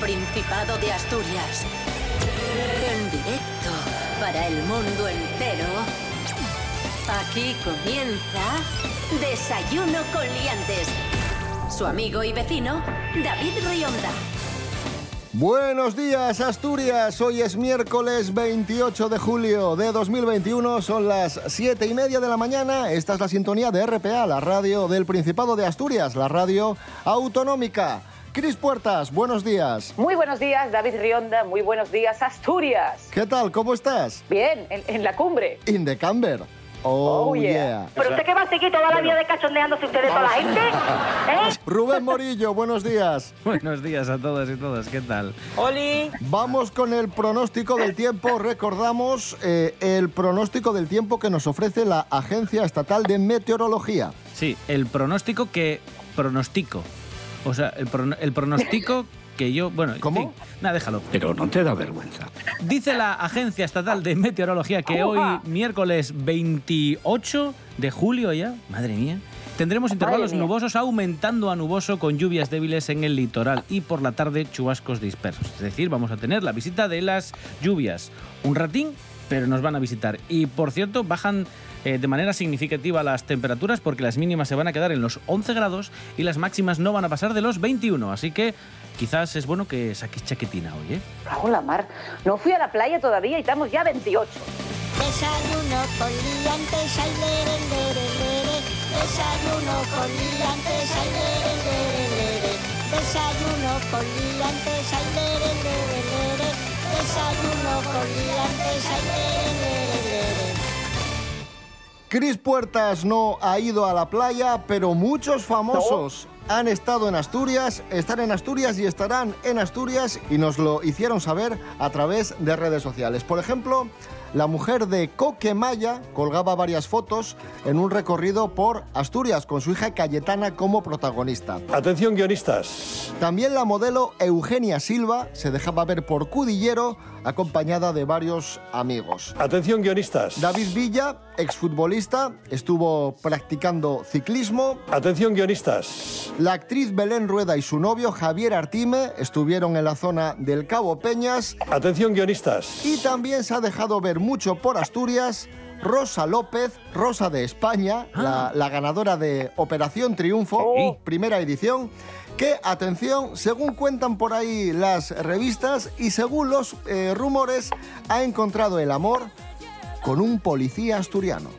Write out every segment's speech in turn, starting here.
Principado de Asturias. En directo para el mundo entero. Aquí comienza Desayuno con Liantes. Su amigo y vecino, David Rionda. Buenos días, Asturias. Hoy es miércoles 28 de julio de 2021. Son las 7 y media de la mañana. Esta es la sintonía de RPA, la radio del Principado de Asturias, la radio autonómica. Cris Puertas, buenos días. Muy buenos días, David Rionda. Muy buenos días, Asturias. ¿Qué tal? ¿Cómo estás? Bien, en, en la cumbre. In the camber. Oh, Oh, yeah. yeah. ¿Pero usted qué va a seguir toda la vida de cachondeándose ustedes toda la gente? ¿Eh? Rubén Morillo, buenos días. Buenos días a todas y todas, ¿qué tal? Vamos con el pronóstico del tiempo. Recordamos eh, el pronóstico del tiempo que nos ofrece la Agencia Estatal de Meteorología. Sí, el pronóstico que pronostico. O sea, el, prono- el pronóstico que yo... Bueno, en ¿Cómo? fin, nada, déjalo. Pero no te da vergüenza. Dice la Agencia Estatal de Meteorología que hoy, miércoles 28 de julio ya, madre mía, tendremos intervalos mía. nubosos aumentando a nuboso con lluvias débiles en el litoral y por la tarde chubascos dispersos. Es decir, vamos a tener la visita de las lluvias. Un ratín, pero nos van a visitar. Y por cierto, bajan eh, de manera significativa las temperaturas porque las mínimas se van a quedar en los 11 grados y las máximas no van a pasar de los 21. Así que quizás es bueno que saques chaquetina hoy, ¿eh? Bajo la mar. No fui a la playa todavía y estamos ya 28. Desayuno con liantes, ay, lere, lere, lere. Desayuno con liantes, ay, lere, lere, lere. Desayuno con liantes, ay, lere, lere, lere. Desayuno con liantes, ay, lere, lere. Cris Puertas no ha ido a la playa, pero muchos famosos han estado en Asturias, están en Asturias y estarán en Asturias y nos lo hicieron saber a través de redes sociales. Por ejemplo, la mujer de Coquemaya colgaba varias fotos en un recorrido por Asturias con su hija Cayetana como protagonista. Atención guionistas. También la modelo Eugenia Silva se dejaba ver por Cudillero acompañada de varios amigos. Atención guionistas. David Villa, exfutbolista, estuvo practicando ciclismo. Atención guionistas. La actriz Belén Rueda y su novio Javier Artime estuvieron en la zona del Cabo Peñas. Atención guionistas. Y también se ha dejado ver mucho por Asturias Rosa López, Rosa de España, la, la ganadora de Operación Triunfo, Sí. primera edición, que, atención, según cuentan por ahí las revistas y según los eh, rumores, ha encontrado el amor con un policía asturiano.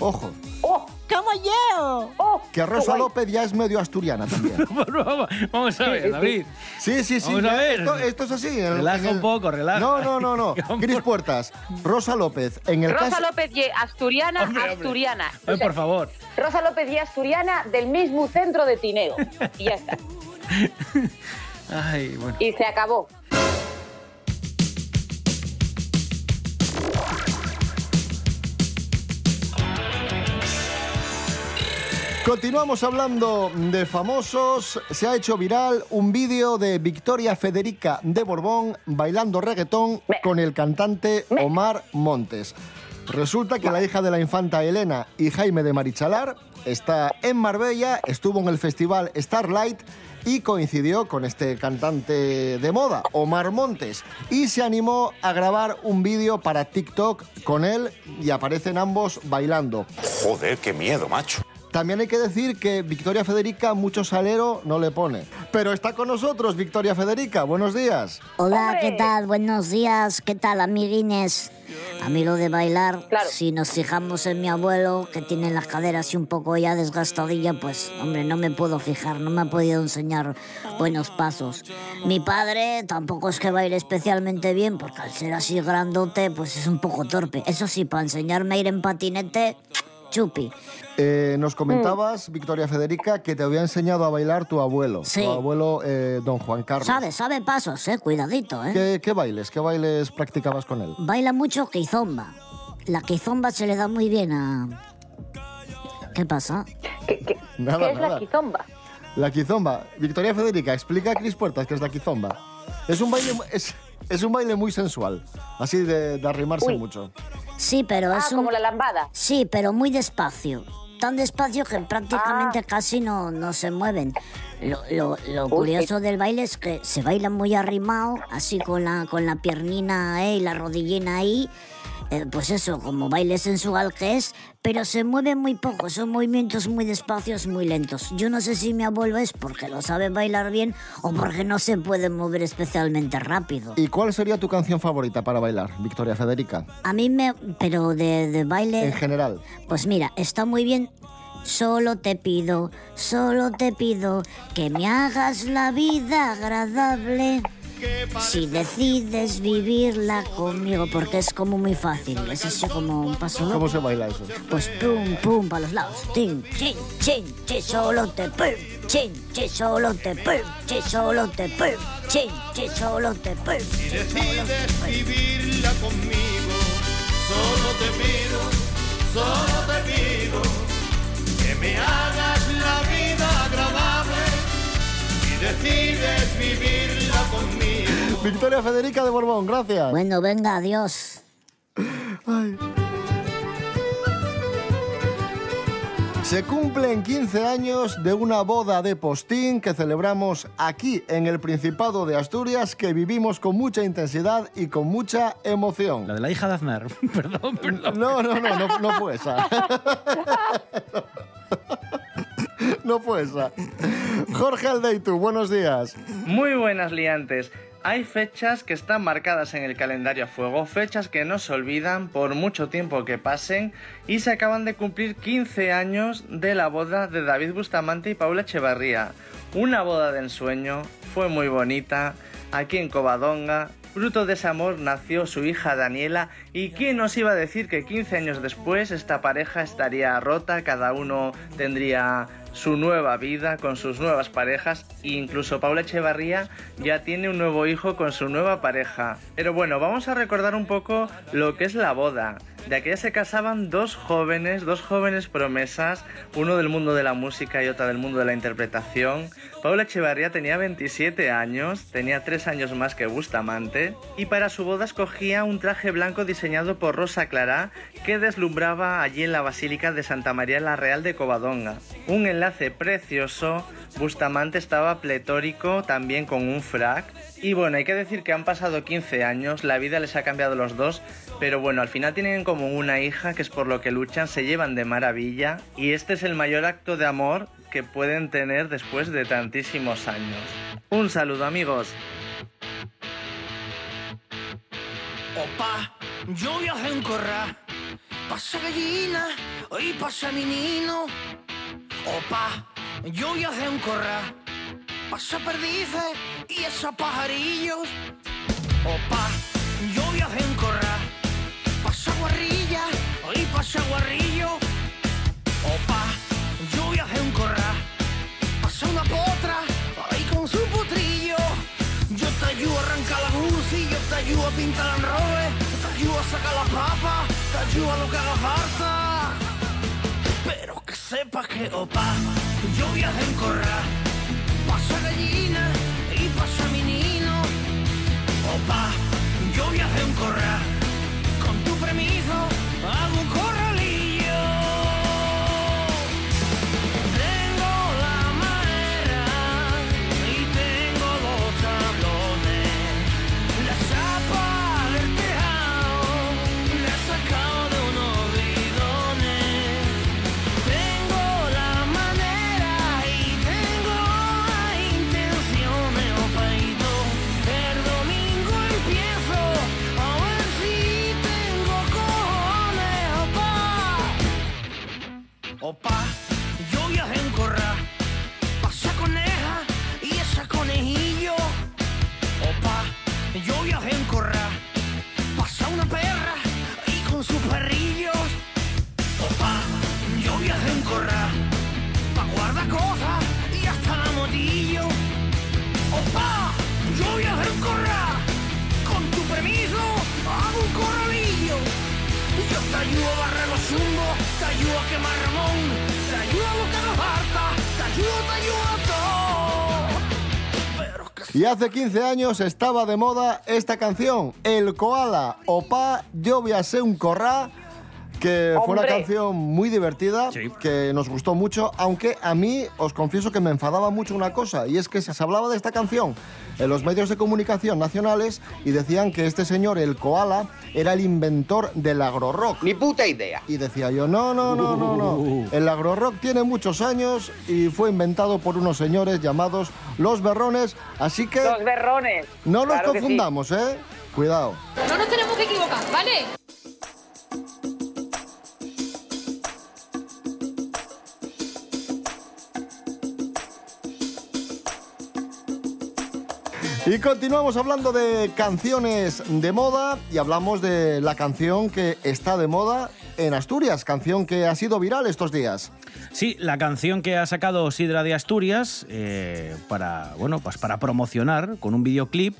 Ojo, ¡Oh! ¡Como yo! ¡Oh! que Rosa. López ya es medio asturiana también. vamos, vamos a ver. David. Sí, sí, sí. Vamos a ver. Esto, esto es así. en el- Relaja en el- un poco, relaja. No, no, no, no. Cris Puertas, Rosa López, en el Rosa caso... López y asturiana, Hombre, hombre. asturiana. Ay, O sea, por favor. Rosa López y asturiana del mismo centro de Tineo. Y ya está. Ay, bueno. Y se acabó. Continuamos hablando de famosos. Se ha hecho viral un vídeo de Victoria Federica de Borbón bailando reggaetón con el cantante. Omar Montes. Resulta que la hija de la infanta Elena y Jaime de Marichalar está en Marbella, estuvo en el festival Starlight y coincidió con este cantante de moda, Omar Montes, y se animó a grabar un vídeo para TikTok con él y aparecen ambos bailando. Joder, qué miedo, macho. También hay que decir que Victoria Federica mucho salero no le pone. Pero está con nosotros Victoria Federica. Buenos días. Hola, ¡Hombre! ¿qué tal? Buenos días, ¿qué tal, amiguines? A mí lo de bailar, Claro. si nos fijamos en mi abuelo, que tiene las caderas y un poco ya desgastadilla, pues, hombre, no me puedo fijar, no me ha podido enseñar buenos pasos. Mi padre tampoco es que baile especialmente bien, porque al ser así grandote, pues es un poco torpe. Eso sí, para enseñarme a ir en patinete, chupi. Eh, nos comentabas, Victoria Federica, que te había enseñado a bailar tu abuelo. Sí. Tu abuelo, eh, don Juan Carlos. Sabe, sabe pasos, eh, cuidadito, eh. ¿Qué, qué bailes? ¿Qué bailes practicabas con él? Baila mucho quizomba. La quizomba se le da muy bien a... ¿Qué pasa? ¿Qué, qué- Nada, qué es nada. la quizomba? La quizomba. Victoria Federica, explica a Cris Puertas qué es la quizomba. Es un baile, es, es un baile muy sensual, así de, de arrimarse Uy. mucho. Sí, pero Ah, es un... como la lambada. Sí, pero muy despacio. tan despacio que prácticamente casi no, no se mueven. Lo, lo- lo curioso del baile es que se baila muy arrimado, así con la, con la piernina eh, y la rodillina ahí. Eh, pues eso, como baile sensual que es, pero se mueve muy poco, son movimientos muy despacios, muy lentos. Yo no sé si mi abuelo es porque lo sabe bailar bien o porque no se puede mover especialmente rápido. ¿Y cuál sería tu canción favorita para bailar, Victoria Federica? A mí me... pero de, de baile... En general. Pues mira, está muy bien. Solo te pido, solo te pido que me hagas la vida agradable. Si decides vivirla conmigo, porque es como muy fácil, es así como un paso. ¿Cómo se baila eso? Pues pum, pum, para los lados. Tin, chin, chin, chin, solo te pum. Chin, chin, solo te pum. Chin, solo te pum. Chin, chin, solo te pum. Si decides vivirla conmigo, solo te pido, solo te pido que me hagas la vida agradable. Si decides vivirla conmigo. Victoria Federica de Borbón, gracias. Bueno, venga, adiós. Se cumplen 15 años de una boda de postín que celebramos aquí en el Principado de Asturias que vivimos con mucha intensidad y con mucha emoción. La de la hija de Aznar. perdón, perdón. No, no, no, no, no fue esa. No fue esa. Jorge Aldeitu, buenos días. Muy buenas liantes. Hay fechas que están marcadas en el calendario a fuego, fechas que no se olvidan por mucho tiempo que pasen y se acaban de cumplir 15 años de la boda de David Bustamante y Paula Echevarría. Una boda de ensueño, fue muy bonita, aquí en Covadonga. Fruto de ese amor nació su hija Daniela y quién nos iba a decir que 15 años después esta pareja estaría rota, cada uno tendría su nueva vida con sus nuevas parejas e incluso Paula Echevarría ya tiene un nuevo hijo con su nueva pareja. Pero bueno, vamos a recordar un poco lo que es la boda. De aquella se casaban dos jóvenes, dos jóvenes promesas, uno del mundo de la música y otra del mundo de la interpretación. Paula Echevarría tenía 27 años, tenía 3 años más que Bustamante, y para su boda escogía un traje blanco diseñado por Rosa Clara que deslumbraba allí en la Basílica de Santa María la Real de Covadonga. Un enlace precioso, Bustamante estaba pletórico también con un frac. Y bueno, hay que decir que han pasado 15 años, la vida les ha cambiado a los dos, pero bueno, al final tienen en común una hija que es por lo que luchan, se llevan de maravilla y este es el mayor acto de amor que pueden tener después de tantísimos años. Un saludo amigos. Opa, yo viajé en corral, pasa gallina y pasa menino. Opa, yo viajé en corral, pasa perdices y esos pajarillos. Opa, yo viajé en corral, pasa guarrilla y pasa guarrillo. Opa, yo viajé en corral, pasa una potra ahí con su potrillo. Yo te ayudo a arrancar la y yo te ayudo a pintar el robe, te ayudo a sacar la papa, te ayudo a lo que haga falta. Pero que sepas que, opa, yo viajé en corral, pasa gallina y pasa menino. Opa, yo viajé en corral, con tu permiso hago un corralillo. Opa. Y hace 15 años estaba de moda esta canción, El Koala, Opa, yo voy a ser un corrá, que fue una canción muy divertida, que nos gustó mucho, aunque a mí os confieso que me enfadaba mucho una cosa, y es que se hablaba de esta canción en los medios de comunicación nacionales y decían que este señor, el koala, era el inventor del agrorock. Ni puta idea. Y decía yo, no, no, no, no, no. El agrorock tiene muchos años y fue inventado por unos señores llamados Los Berrones, así que Los berrones. no Claro sí. confundamos, ¿eh? Cuidado. No nos tenemos que equivocar, ¿vale? Y continuamos hablando de canciones de moda y hablamos de la canción que está de moda en Asturias, canción que ha sido viral estos días. Sí, la canción que ha sacado Sidra de Asturias eh, para, bueno, pues para promocionar con un videoclip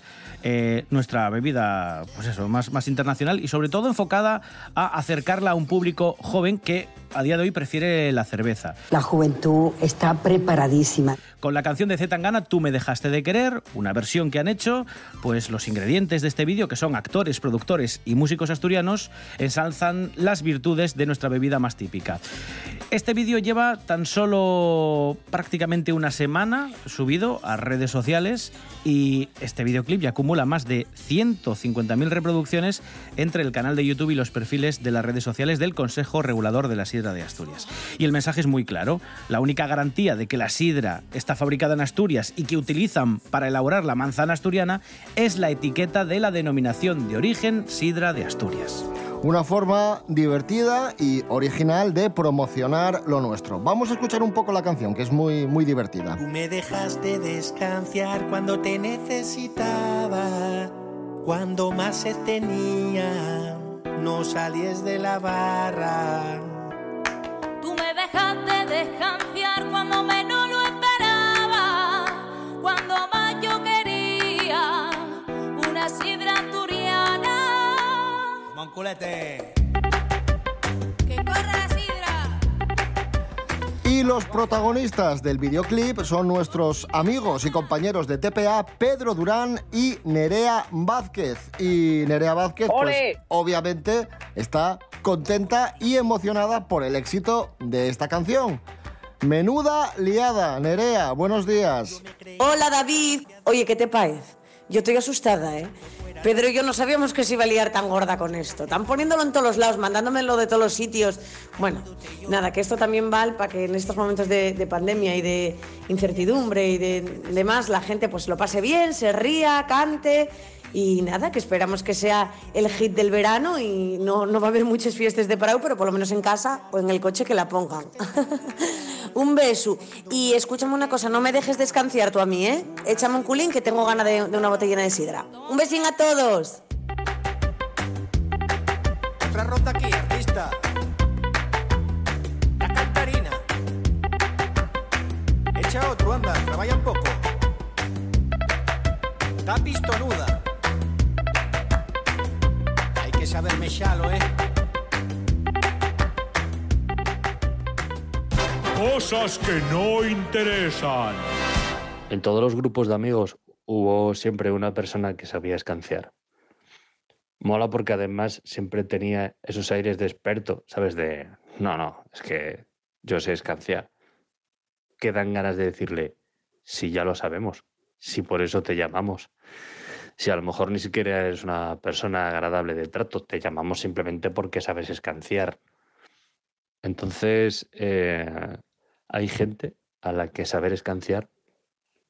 eh, nuestra bebida, pues eso, más, más internacional y sobre todo enfocada a acercarla a un público joven que a día de hoy prefiere la cerveza. La juventud está preparadísima. Con la canción de Zetangana, Tú me dejaste de querer, una versión que han hecho, pues los ingredientes de este vídeo, que son actores, productores y músicos asturianos, ensalzan las virtudes de nuestra bebida más típica. Este vídeo lleva tan solo prácticamente una semana subido a redes sociales y este videoclip ya acumula más de 150.000 reproducciones entre el canal de YouTube y los perfiles de las redes sociales del Consejo Regulador de la Sidra de Asturias. Y el mensaje es muy claro. La única garantía de que la sidra está fabricada en Asturias y que utilizan para elaborar la manzana asturiana es la etiqueta de la denominación de origen Sidra de Asturias. Una forma divertida y original de promocionar lo nuestro. Vamos a escuchar un poco la canción, que es muy, muy divertida. Tú me dejaste descansar cuando te necesitaba, cuando más se tenía, no salies de la barra. Tú me dejaste descansar cuando menos lo protagonistas del videoclip son nuestros amigos y compañeros de TPA, Pedro Durán y Nerea Vázquez. Y Nerea Vázquez, pues obviamente, está contenta y emocionada por el éxito de esta canción. Menuda liada, Nerea, buenos días. Hola David. Oye, ¿qué te parece? Yo estoy asustada, ¿eh? Pedro y yo no sabíamos que se iba a liar tan gorda con esto. Están poniéndolo en todos los lados, mandándomelo de todos los sitios. Bueno, nada, que esto también vale para que en estos momentos de, de pandemia y de incertidumbre y de demás la gente pues lo pase bien, se ría, cante y nada, que esperamos que sea el hit del verano y no, no va a haber muchas fiestas de parado, pero por lo menos en casa o en el coche que la pongan. un beso. Y escúchame una cosa, no me dejes descansar tú a mí, ¿eh? Échame un culín que tengo ganas de, una botellina de sidra. Un besín a todos. Otra ronda aquí, artista. La. Echa otro, anda, trabaja un poco. Está. Hay que saber mechalo, ¿eh? Cosas que no interesan. En todos los grupos de amigos hubo siempre una persona que sabía escanciar. Mola porque además siempre tenía esos aires de experto, ¿sabes? De, no, no, es que yo sé escanciar. Que dan ganas de decirle, si ya lo sabemos, si por eso te llamamos. Si a lo mejor ni siquiera eres una persona agradable de trato, te llamamos simplemente porque sabes escanciar. Entonces, eh, hay gente a la que saber escanciar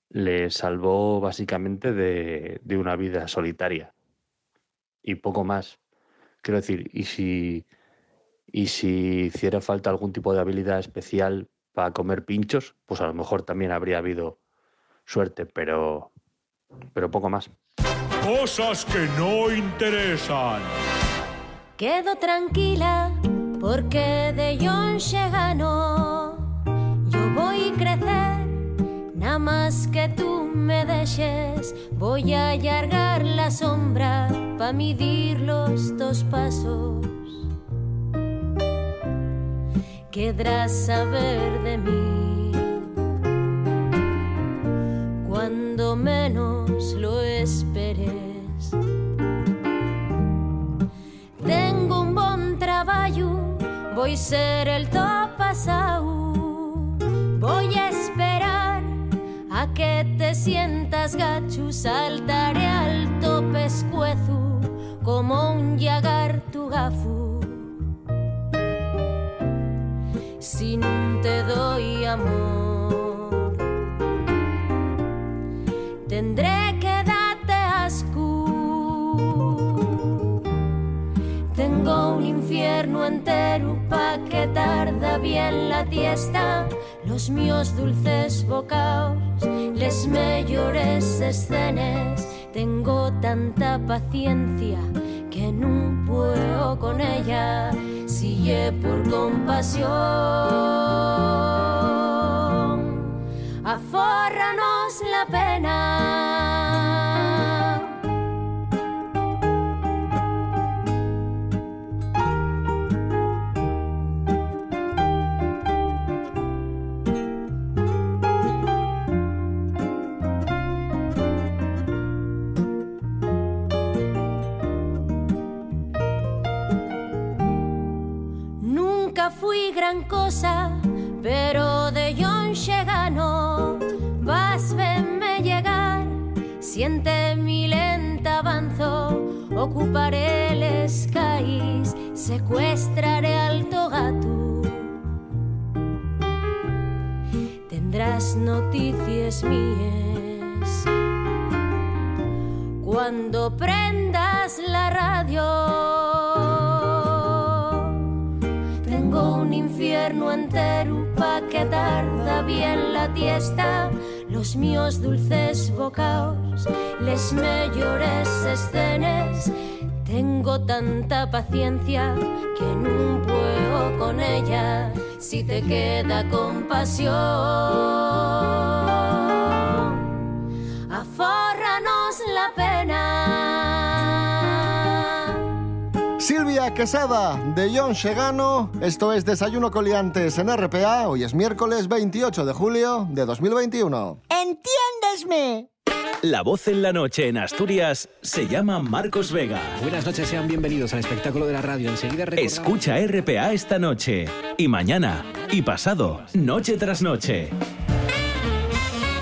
le salvó básicamente de, de una vida solitaria y poco más. Quiero decir, y si, y si hiciera falta algún tipo de habilidad especial para comer pinchos, pues a lo mejor también habría habido suerte, pero, pero poco más. Cosas que no interesan. Quedo tranquila porque de John gano. Yo más que tú me dejes. Voy a allargar la sombra para medir los dos pasos. Querrás saber de mí cuando menos lo esperes. Tengo un buen trabajo voy ser el top que te sientas gachu, saltaré alto pescuezo como un yagar tu gafu. Si no te doy amor, tendré que darte asco. Tengo un infierno entero pa' que tarda bien la tiesta. Los míos dulces bocaos, les mejores escenas. Tengo tanta paciencia que no puedo con ella. Sigue por compasión. Afórranos la pena. Bien la tiesta. Los míos dulces bocaos, les mejores escenas. Tengo tanta paciencia que no puedo con ella. Si te queda compasión, Silvia Quesada de John Segano. Esto es Desayuno Coliantes en RPA. Hoy es miércoles 28 de julio de 2021. ¡Entiéndesme! La voz en la noche en Asturias se llama Marcos Vega. Buenas noches, sean bienvenidos al espectáculo de la radio. Enseguida recordamos... Escucha RPA esta noche, y mañana, y pasado, noche tras noche.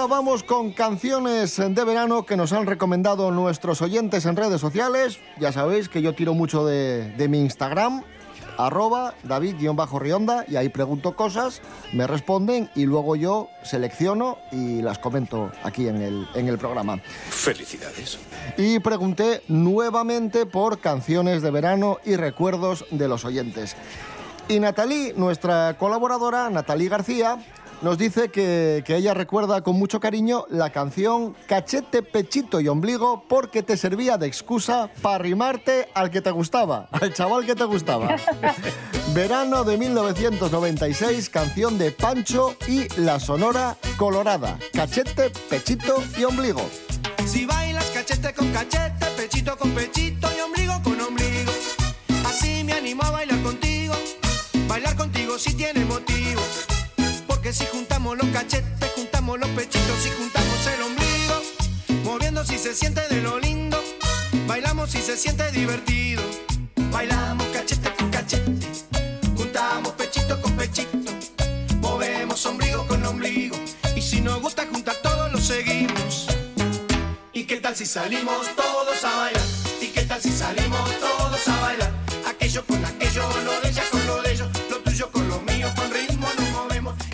Ahora vamos con canciones de verano que nos han recomendado nuestros oyentes en redes sociales. Ya sabéis que yo tiro mucho de, de mi Instagram, arroba david-rionda, y ahí pregunto cosas, me responden y luego yo selecciono y las comento aquí en el, en el programa. Felicidades. Y pregunté nuevamente por canciones de verano y recuerdos de los oyentes. Y Natalie, nuestra colaboradora, Natalie García, nos dice que, que, ella recuerda con mucho cariño la canción Cachete, Pechito y Ombligo porque te servía de excusa para arrimarte al que te gustaba, al chaval que te gustaba. Verano de 1996, canción de Pancho y La Sonora Colorada. Cachete, Pechito y Ombligo. Si bailas cachete con cachete, pechito con pechito y ombligo con ombligo. Así me animo a bailar contigo. Bailar contigo si tiene motivo. Porque si juntamos los cachetes, juntamos los pechitos y juntamos el ombligo. Moviendo si se siente de lo lindo. Bailamos si se siente divertido. Bailamos cachete con cachete. Juntamos pechito con pechito. Movemos ombligo con ombligo. Y si nos gusta juntar todos lo seguimos. ¿Y qué tal si salimos todos a bailar? ¿Y qué tal si salimos todos a bailar? Aquello con aquello,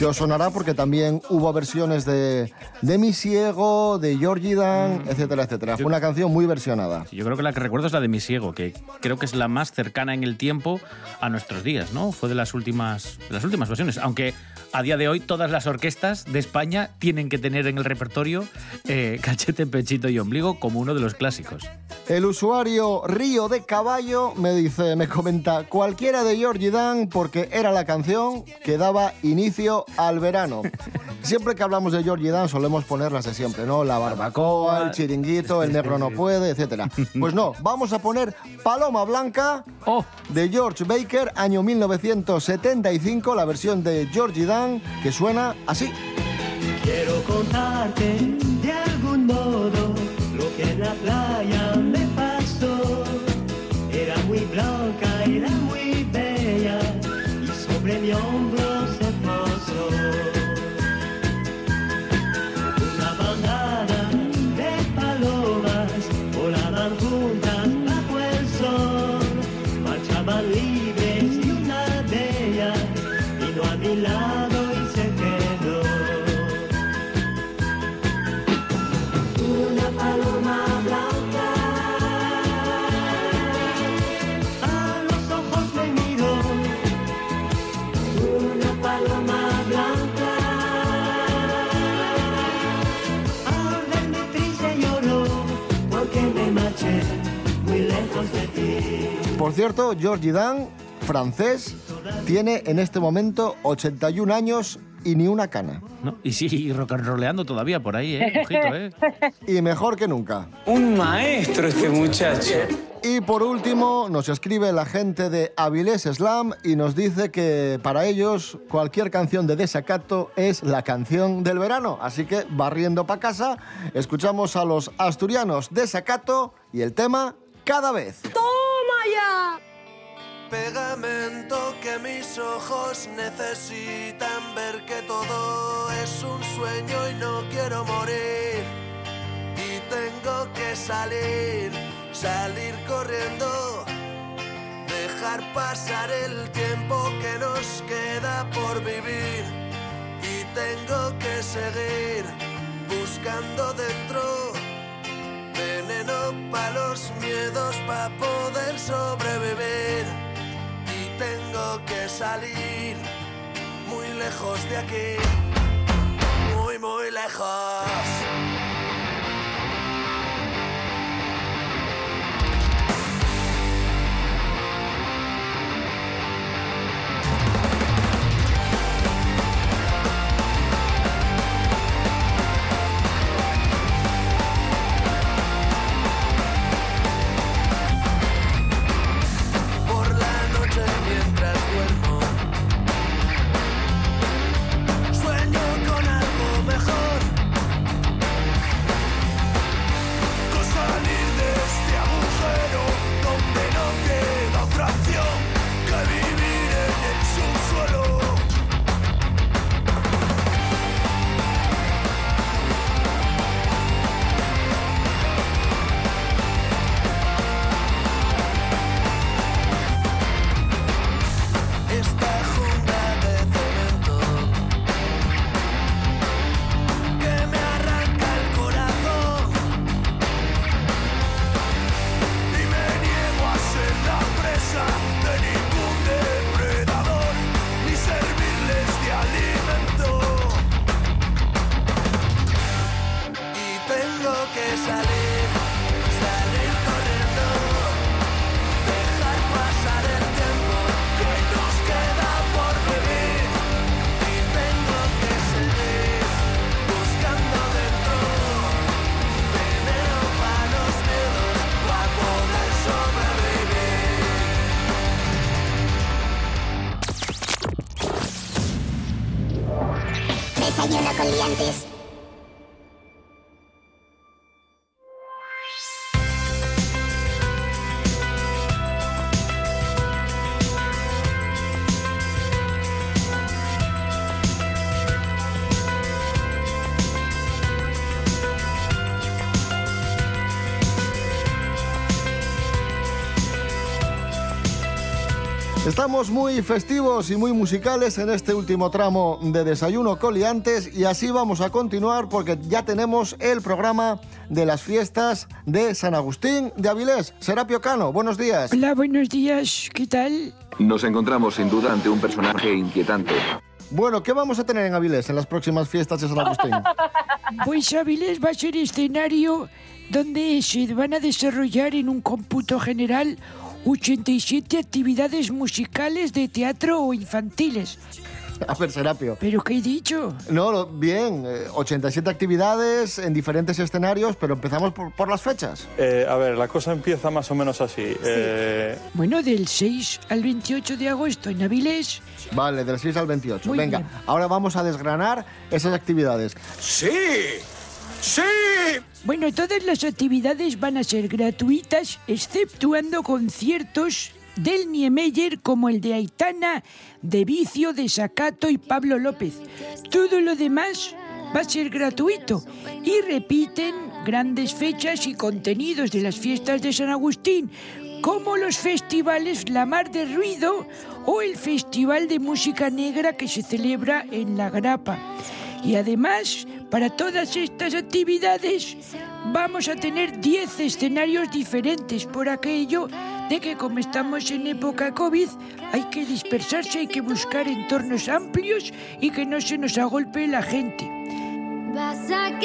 que os sonará porque también hubo versiones de, de Mi Ciego, de Georgie Dan, etcétera, etcétera. Fue una canción muy versionada. Yo creo que la que recuerdo es la de Mi Ciego, que creo que es la más cercana en el tiempo a nuestros días, ¿no? Fue de las últimas, de las últimas versiones, aunque a día de hoy todas las orquestas de España tienen que tener en el repertorio eh, Cachete, Pechito y Ombligo como uno de los clásicos. El usuario Río de Caballo me dice, me comenta, cualquiera de Georgie Dan porque era la canción que daba inicio al verano. Siempre que hablamos de Georgie Dan solemos poner las de siempre, ¿no? La barbacoa, el chiringuito, el negro no puede, etcétera. Pues no, vamos a poner Paloma Blanca de George Baker, año 1975, la versión de Georgie Dan que suena así. Quiero contarte de algún modo lo que en la playa me pasó. Era muy blanca, era muy bella y sobre mi hombro Por cierto, Georgie Dan, francés, tiene en este momento 81 años y ni una cana. ¿no? Y sí, rock and rollando todavía por ahí, ¿eh? Ojito, ¿eh? Y mejor que nunca. Un maestro este muchacho. Y por último, nos escribe la gente de Avilés Slam y nos dice que para ellos cualquier canción de desacato es la canción del verano. Así que, barriendo para casa, escuchamos a los asturianos desacato y el tema Cada vez. ¡Toma Pegamento que mis ojos necesitan ver que todo es un sueño y no quiero morir. Y tengo que salir, salir corriendo, dejar pasar el tiempo que nos queda por vivir. Y tengo que seguir buscando dentro veneno para los miedos para poder sobrevivir. Y tengo que salir muy lejos de aquí, muy, muy lejos. Desayuno con liantes. Estamos muy festivos y muy musicales en este último tramo de Desayuno Coliantes y así vamos a continuar porque ya tenemos el programa de las fiestas de San Agustín de Avilés. Serapio Cano, buenos días. Hola, buenos días. ¿Qué tal? Nos encontramos sin duda ante un personaje inquietante. Bueno, ¿qué vamos a tener en Avilés en las próximas fiestas de San Agustín? Pues Avilés va a ser escenario donde se van a desarrollar en un cómputo general 87 actividades musicales de teatro o infantiles. A ver, Serapio. ¿Pero qué he dicho? No, bien, eh, 87 actividades en diferentes escenarios, pero empezamos por, por las fechas. Eh, a ver, la cosa empieza más o menos así. Eh, Bueno, del 6 al 28 de agosto en Avilés. Vale, del 6 al 28. Muy Venga, bien. ahora vamos a desgranar esas actividades. ¡Sí! ¡Sí! Bueno, todas las actividades van a ser gratuitas, exceptuando conciertos del Niemeyer como el de Aitana, de Vicio, de Sacato y Pablo López. Todo lo demás va a ser gratuito y repiten grandes fechas y contenidos de las fiestas de San Agustín, como los festivales La Mar de Ruido o el Festival de Música Negra que se celebra en La Grapa. Y además, para todas estas actividades, vamos a tener 10 escenarios diferentes por aquello de que como estamos en época COVID, hay que dispersarse, hay que buscar entornos amplios y que no se nos agolpe la gente. Vas a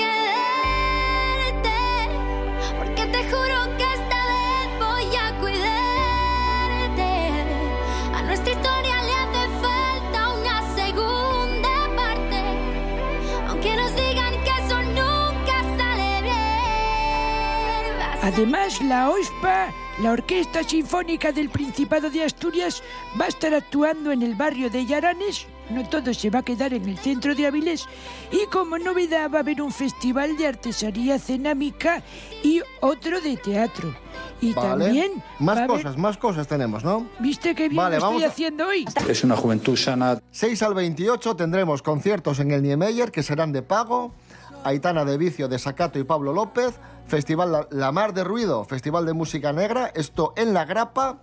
Además, la OSPA, la Orquesta Sinfónica del Principado de Asturias, va a estar actuando en el barrio de Yaranes. No todo se va a quedar en el centro de Avilés. Y como novedad va a haber un festival de artesanía cerámica y otro de teatro. Y Vale. también va Más haber- cosas, más cosas tenemos, ¿no? ¿Viste qué bien Vale, lo vamos estoy a- haciendo hoy? es una juventud sana. 6 al 28 tendremos conciertos en el Niemeyer que serán de pago. Aitana de Vicio, de Sacato y Pablo López. Festival La, Mar de Ruido, Festival de Música Negra. Esto en La Grapa.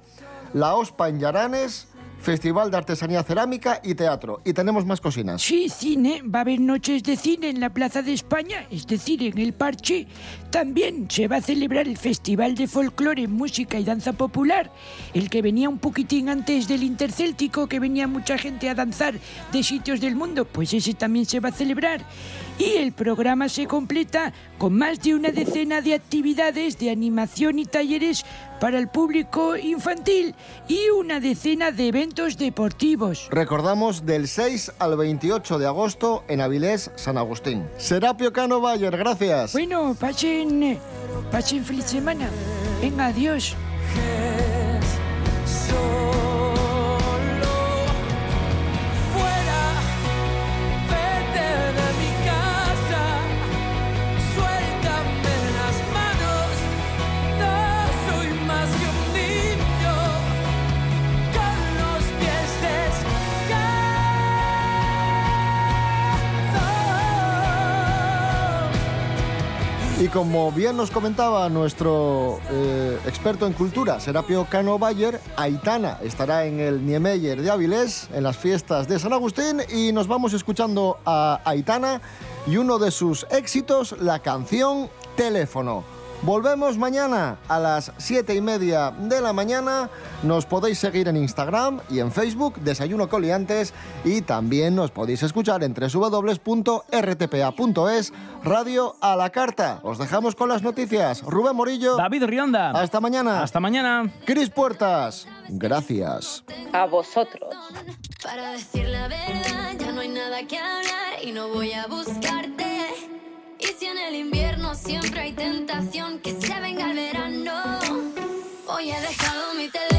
La OSPA en Yaranes. Festival de Artesanía Cerámica y Teatro. Y tenemos más cocinas. Sí, cine. Va a haber noches de cine en la Plaza de España, es decir, en el Parche. También se va a celebrar el Festival de Folclore, Música y Danza Popular, el que venía un poquitín antes del Intercéltico, que venía mucha gente a danzar de sitios del mundo, pues ese también se va a celebrar. Y el programa se completa con más de una decena de actividades de animación y talleres para el público infantil y una decena de eventos deportivos. Recordamos del 6 al 28 de agosto en Avilés, San Agustín. Serapio Cano Bayer, gracias. Bueno, pasen, pasen feliz semana. Venga, adiós. Y como bien nos comentaba nuestro eh, experto en cultura, Serapio Cano Bayer, Aitana estará en el Niemeyer de Avilés, en las fiestas de San Agustín, y nos vamos escuchando a Aitana y uno de sus éxitos, la canción Teléfono. Volvemos mañana a las 7 y media de la mañana. Nos podéis seguir en Instagram y en Facebook, Desayuno Coliantes, y también nos podéis escuchar en www.rtpa.es, Radio a la Carta. Os dejamos con las noticias. Rubén Morillo. David Rionda. Hasta mañana. Hasta mañana. Cris Puertas. Gracias. A vosotros. Para decir la verdad, ya no hay nada que hablar y no voy a buscarte. En el invierno siempre hay tentación que se venga el verano, hoy he dejado mi teléfono.